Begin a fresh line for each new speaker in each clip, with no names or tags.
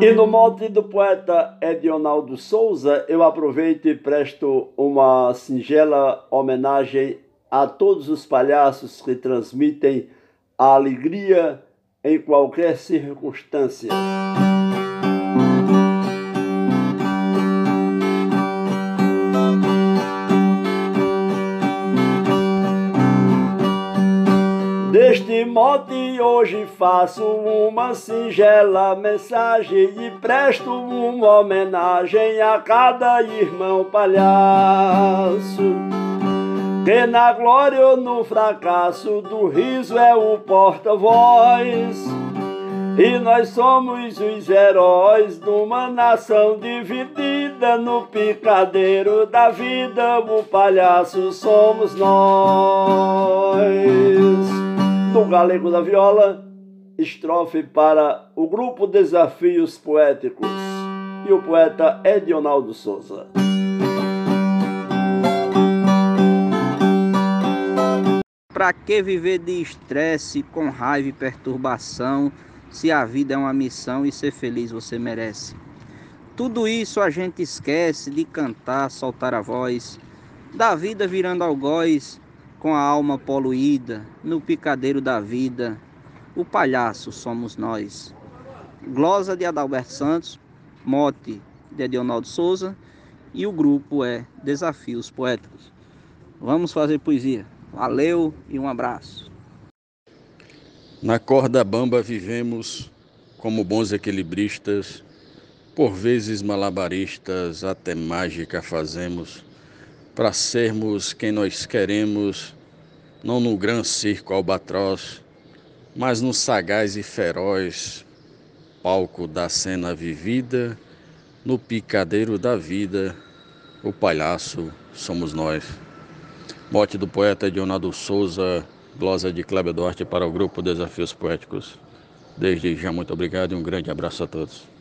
E no mote do poeta Edionaldo Souza, eu aproveito e presto uma singela homenagem a todos os palhaços que transmitem a alegria em qualquer circunstância. Deste mote hoje faço uma singela mensagem e presto uma homenagem a cada irmão palhaço. Que na glória ou no fracasso do riso é o porta-voz. E nós somos os heróis de uma nação dividida no picadeiro da vida. O palhaço somos nós Galego da Viola, estrofe para o grupo Desafios Poéticos e o poeta Edionaldo Souza.
Para que viver de estresse, com raiva e perturbação, se a vida é uma missão e ser feliz você merece? Tudo isso a gente esquece de cantar, soltar a voz, da vida virando algoz, com a alma poluída, no picadeiro da vida, o palhaço somos nós. Glosa de Adalberto Santos, mote de Edionaldo Souza e o grupo é Desafios Poéticos. Vamos fazer poesia. Valeu e um abraço.
Na corda bamba vivemos como bons equilibristas, por vezes malabaristas, até mágica fazemos para sermos quem nós queremos, não no grande circo albatroz, mas no sagaz e feroz palco da cena vivida, no picadeiro da vida, o palhaço somos nós. Mote do poeta Dionado Souza, glosa de Cléber Duarte para o grupo Desafios Poéticos. Desde já, muito obrigado e um grande abraço a todos.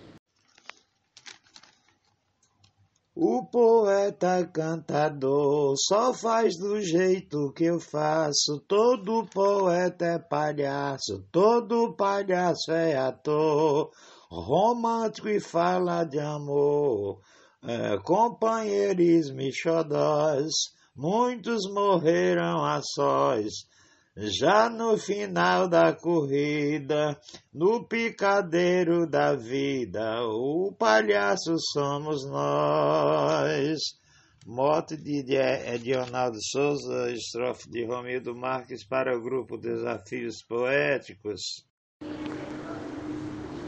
O poeta cantador só faz do jeito que eu faço. Todo poeta é palhaço, todo palhaço é ator. Romântico e fala de amor, é, companheirismo e xodós. Muitos morreram a sós já no final da corrida, no picadeiro da vida, o palhaço somos nós. Mote de Edionaldo Souza, estrofe de Romildo Marques para o grupo Desafios Poéticos.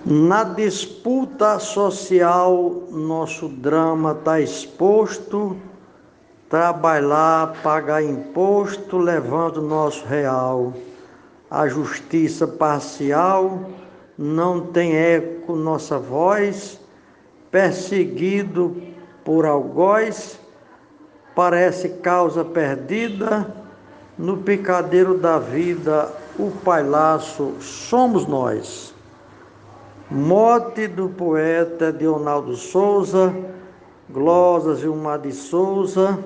Na disputa social, nosso drama está exposto trabalhar, pagar imposto, levando nosso real. A justiça parcial não tem eco nossa voz, perseguido por algoz, parece causa perdida, no picadeiro da vida, o palhaço somos nós. Mote do poeta Leonardo Souza, glosas Gilmar de Souza,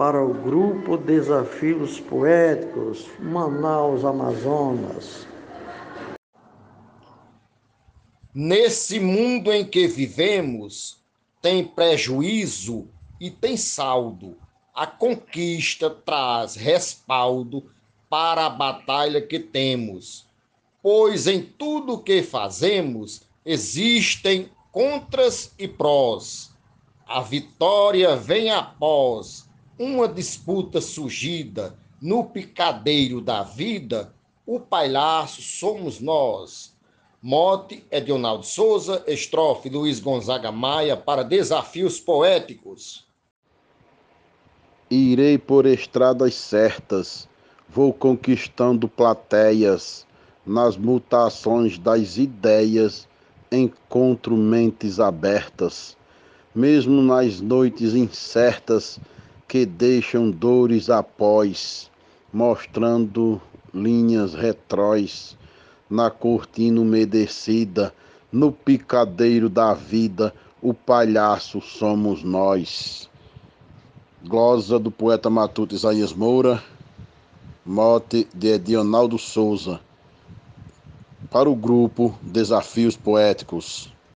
para o grupo Desafios Poéticos, Manaus, Amazonas.
Nesse mundo em que vivemos, tem prejuízo e tem saldo. A conquista traz respaldo para a batalha que temos, pois em tudo que fazemos existem contras e prós. A vitória vem após uma disputa surgida no picadeiro da vida, o palhaço somos nós. Mote Edionaldo Souza, estrofe Luiz Gonzaga Maia para Desafios Poéticos.
Irei por estradas certas, vou conquistando plateias, nas mutações das ideias, encontro mentes abertas, mesmo nas noites incertas que deixam dores após, mostrando linhas retróis na cortina umedecida, no picadeiro da vida, o palhaço somos nós. Glosa do poeta matuto Isaías Moura, mote de Edionaldo Souza, para o grupo Desafios Poéticos.